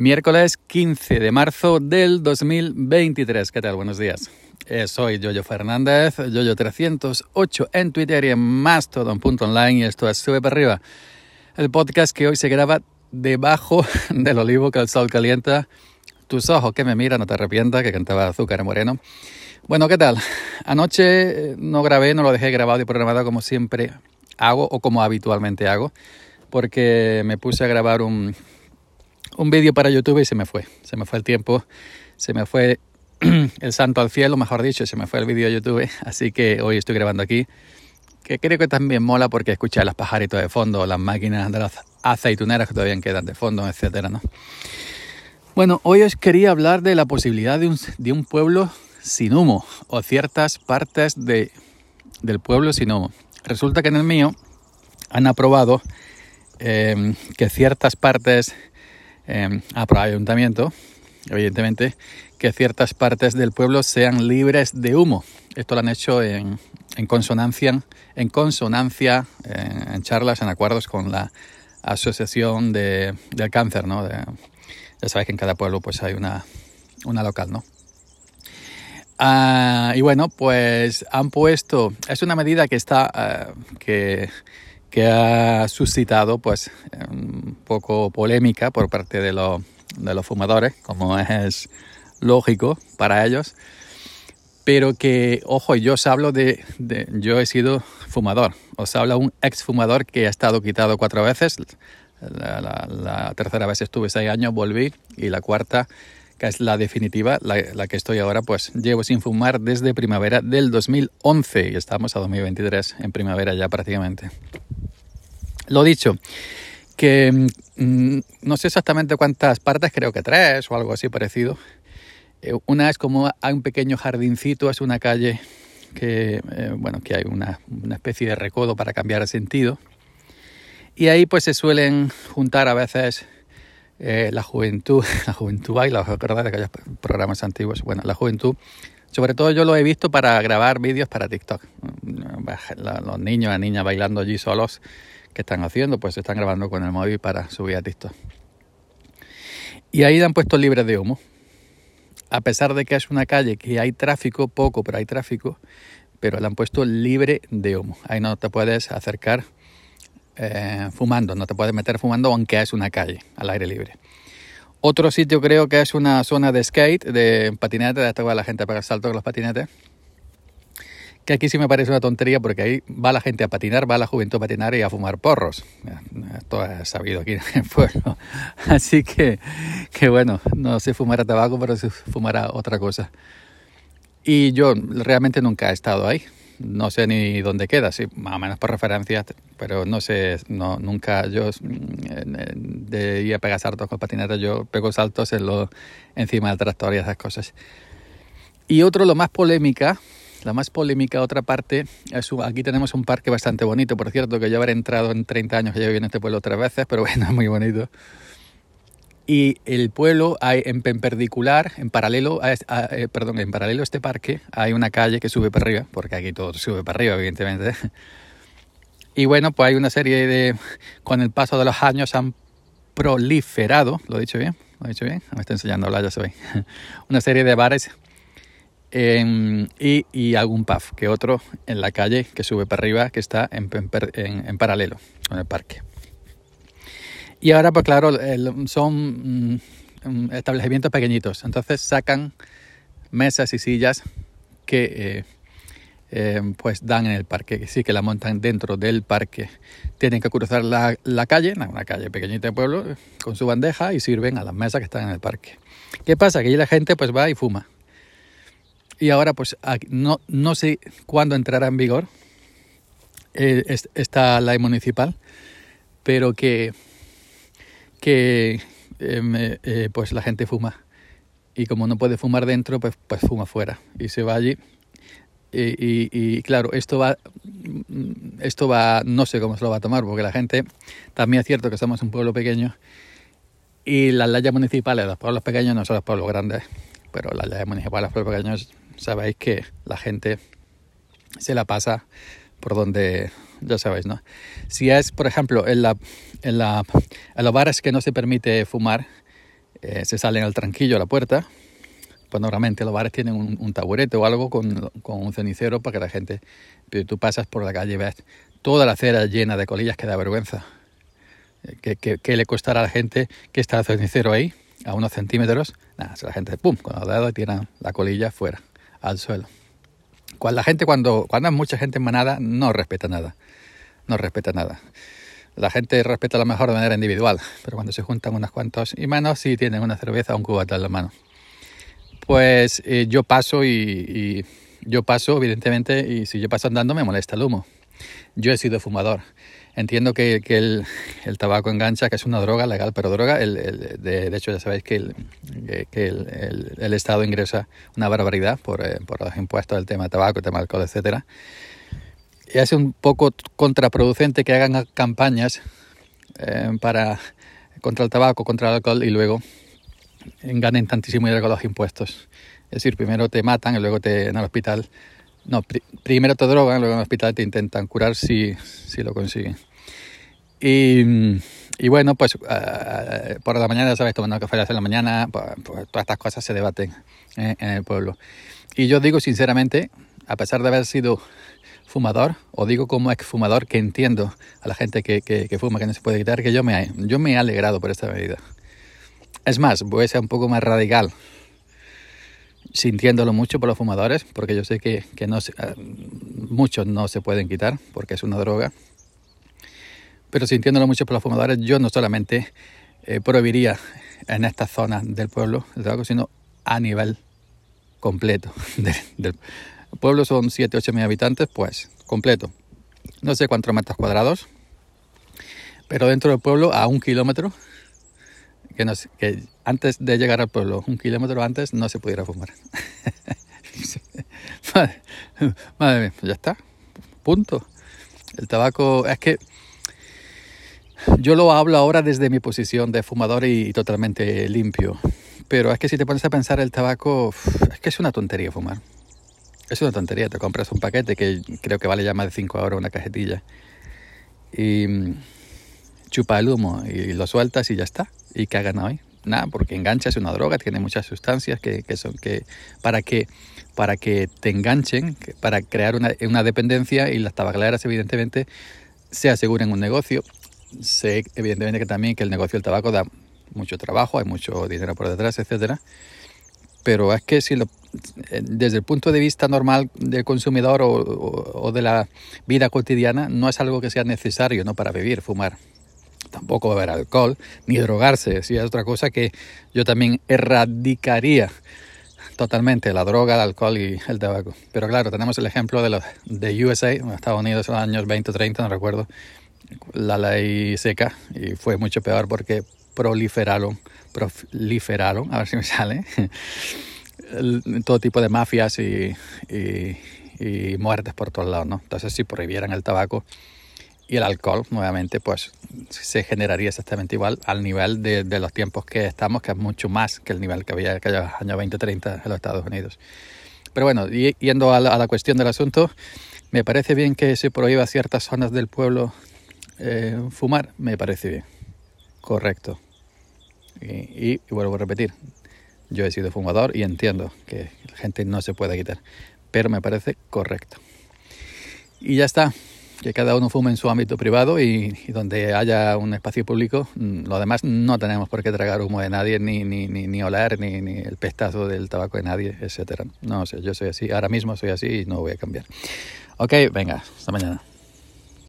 Miércoles 15 de marzo del 2023. ¿Qué tal? Buenos días. Eh, soy Yoyo Fernández, Yoyo308 en Twitter y en Mastodon.online y esto es Sube para arriba. El podcast que hoy se graba debajo del olivo que el sol calienta. Tus ojos que me miran, no te arrepientas, que cantaba Azúcar Moreno. Bueno, ¿qué tal? Anoche eh, no grabé, no lo dejé grabado y programado como siempre hago o como habitualmente hago, porque me puse a grabar un, un vídeo para YouTube y se me fue. Se me fue el tiempo, se me fue el santo al cielo, mejor dicho, se me fue el vídeo de YouTube. Así que hoy estoy grabando aquí, que creo que también mola porque escucha las pajaritos de fondo, las máquinas de las aceituneras que todavía quedan de fondo, etcétera, ¿no? Bueno, hoy os quería hablar de la posibilidad de un, de un pueblo sin humo o ciertas partes de, del pueblo sin humo. Resulta que en el mío han aprobado eh, que ciertas partes eh, ayuntamiento, evidentemente, que ciertas partes del pueblo sean libres de humo. Esto lo han hecho en, consonancia, en consonancia, eh, en charlas, en acuerdos con la Asociación de, del Cáncer, ¿no? ya sabes que en cada pueblo pues hay una, local, ¿no? Ah, y bueno, pues han puesto, es una medida que está, ah, que que ha suscitado pues un poco polémica por parte de, de los fumadores, como es lógico para ellos, pero que, ojo, yo os hablo de, yo he sido fumador, os habla un ex fumador que ha estado quitado cuatro veces, la, tercera vez estuve seis años, volví, y la cuarta, que es la definitiva, la, la, que estoy ahora, pues llevo sin fumar desde primavera del 2011 y estamos a 2023, en primavera ya prácticamente. Lo dicho, que mm, no sé exactamente cuántas partes, creo que tres o algo así parecido. Eh, una es como hay un pequeño jardincito, es una calle que, eh, bueno, que hay una, especie de recodo para cambiar el sentido. Y ahí pues se suelen juntar a veces eh, la juventud, la juventud baila, ¿verdad? De aquellos programas antiguos. Bueno, la juventud, sobre todo yo lo he visto para grabar vídeos para TikTok. Los niños, las niñas bailando allí solos ¿Qué están haciendo? Pues están grabando con el móvil para subir a TikTok. Y ahí han puesto libres de humo. A pesar de que es una calle que hay tráfico, poco, pero hay tráfico, pero la han puesto libre de humo. Ahí no te puedes acercar eh, fumando, no te puedes meter fumando aunque es una calle al aire libre. Otro sitio creo que es una zona de skate, de patinete, de esta la gente para salto con los patinetes que aquí sí me parece una tontería porque ahí va la gente a patinar, va la juventud a patinar y a fumar porros. Esto es sabido aquí en el pueblo. Así que, que bueno, no sé fumar tabaco, pero se fumará otra cosa. Y yo realmente nunca he estado ahí. No sé ni dónde queda, sí, más o menos por referencia, pero no sé, no, nunca yo de ir a pegar saltos con patinetas, yo pego saltos en lo, encima del tractor y esas cosas. Y otro, lo más polémica, la más polémica, otra parte, es aquí tenemos un parque bastante bonito, por cierto, que yo habré entrado en 30 años, que viví en este pueblo tres veces, pero bueno, es muy bonito. Y el pueblo hay en perpendicular, en paralelo, a, eh, perdón, en paralelo a este parque hay una calle que sube para arriba, porque aquí todo sube para arriba, evidentemente. Y bueno, pues hay una serie de, con el paso de los años han proliferado, lo he dicho bien, lo he dicho bien, me está enseñando a hablar, ya ve, una serie de bares y, algún pub que otro en la calle que sube para arriba que está en, en, paralelo con el parque. Y ahora, pues claro, son mm, mm, establecimientos pequeñitos, entonces sacan mesas y sillas que eh, eh, pues dan en el parque, que sí que la montan dentro del parque. Tienen que cruzar la, la calle, una calle pequeñita de pueblo, con su bandeja y sirven a las mesas que están en el parque. ¿Qué pasa? Que ahí la gente pues va y fuma y ahora pues no, no sé cuándo entrará en vigor eh, esta ley municipal, pero que, que em, eh, pues la gente fuma. Y como no puede fumar dentro, pues, pues fuma fuera. Y se va allí. Y, claro, esto va, esto va, no sé cómo se lo va a tomar, porque la gente, también es cierto que somos un pueblo pequeño y las leyes municipales de los pueblos pequeños no son los pueblos grandes, pero las leyes municipales de los pueblos pequeños sabéis que la gente se la pasa por donde, ya sabéis, ¿no? Si es, por ejemplo, en, la, en, la, en los bares que no se permite fumar, eh, se salen al tranquillo a la puerta. Pues normalmente los bares tienen un, taburete o algo con, un cenicero para que la gente, pero tú pasas por la calle y ves toda la acera llena de colillas que da vergüenza. Eh, ¿Qué, le costará a la gente que está el cenicero ahí, a unos centímetros? Nada, la gente, pum, con los dedos tiran la colilla fuera, al suelo. Cuando la gente, cuando, cuando hay mucha gente en manada, no respeta nada. No respeta nada. La gente respeta lo mejor de manera individual, pero cuando se juntan unos cuantos y manos, sí tienen una cerveza o un cubata en la mano. Pues eh, yo paso y, yo paso, evidentemente, y si yo paso andando me molesta el humo. Yo he sido fumador. Entiendo que, el, tabaco engancha, que es una droga legal, pero droga, de, hecho ya sabéis que el, que el, Estado ingresa una barbaridad por, eh, por los impuestos del tema de tabaco, el tema de alcohol, etcétera es un poco contraproducente que hagan campañas eh, para contra el tabaco, contra el alcohol y luego ganen tantísimo dinero con los impuestos. Es decir, primero te matan y luego te en el hospital. No, primero te drogan, luego en el hospital te intentan curar si, si lo consiguen. Y, y bueno, pues uh, por la mañana, ¿sabes? Tomando café a la mañana, pues, pues, todas estas cosas se debaten eh, en el pueblo. Y yo digo sinceramente, a pesar de haber sido fumador, o digo como exfumador que entiendo a la gente que, que, fuma que no se puede quitar, que yo me, yo me he alegrado por esta medida. Es más, voy a ser un poco más radical, sintiéndolo mucho por los fumadores, porque yo sé que, que no eh, muchos no se pueden quitar porque es una droga. Pero sintiéndolo mucho por los fumadores, yo no solamente eh, prohibiría en esta zona del pueblo el tabaco, sino a nivel completo del, el pueblo son 7, 8 mil habitantes, pues completo. No sé cuántos metros cuadrados, pero dentro del pueblo a un kilómetro, que, no, que antes de llegar al pueblo, un kilómetro antes, no se pudiera fumar. madre, madre mía, ya está, punto. El tabaco, es que yo lo hablo ahora desde mi posición de fumador y totalmente limpio. Pero es que si te pones a pensar el tabaco, es que es una tontería fumar. Es una tontería, te compras un paquete que creo que vale ya más de 5 euros una cajetilla y mm, chupa el humo y lo sueltas y ya está. ¿Y qué hagan hoy? Nada, porque engancha es una droga, tiene muchas sustancias que, que son que para que para que te enganchen, para crear una, una dependencia y las tabacaleras evidentemente se aseguren un negocio. Sé evidentemente que también que el negocio del tabaco da mucho trabajo, hay mucho dinero por detrás, etcétera. Pero es que si lo desde el punto de vista normal del consumidor o, de la vida cotidiana, no es algo que sea necesario ¿no? para vivir, fumar. Tampoco beber alcohol, ni drogarse, es otra cosa que yo también erradicaría totalmente la droga, el alcohol y el tabaco. Pero claro, tenemos el ejemplo de, los, de USA, Estados Unidos en los años 20 o 30, no recuerdo, la ley seca y fue mucho peor porque proliferaron, proliferaron, a ver si me sale, todo tipo de mafias y, muertes por todos lados, ¿no? Entonces, si prohibieran el tabaco y el alcohol, nuevamente, pues se generaría exactamente igual al nivel de, los tiempos que estamos, que es mucho más que el nivel que había en aquellos años 20, 30 en los Estados Unidos. Pero bueno, yendo a la, cuestión del asunto, me parece bien que se prohíba ciertas zonas del pueblo eh, fumar, me parece bien, correcto. y vuelvo a repetir, yo he sido fumador y entiendo que la gente no se puede quitar, pero me parece correcto. Y ya está, que cada uno fume en su ámbito privado y, donde haya un espacio público, mm, lo demás no tenemos por qué tragar humo de nadie, ni, ni, ni, ni oler, ni, ni el pestazo del tabaco de nadie, etcétera. No sé, yo soy así, ahora mismo soy así y no voy a cambiar. Ok, venga, hasta mañana.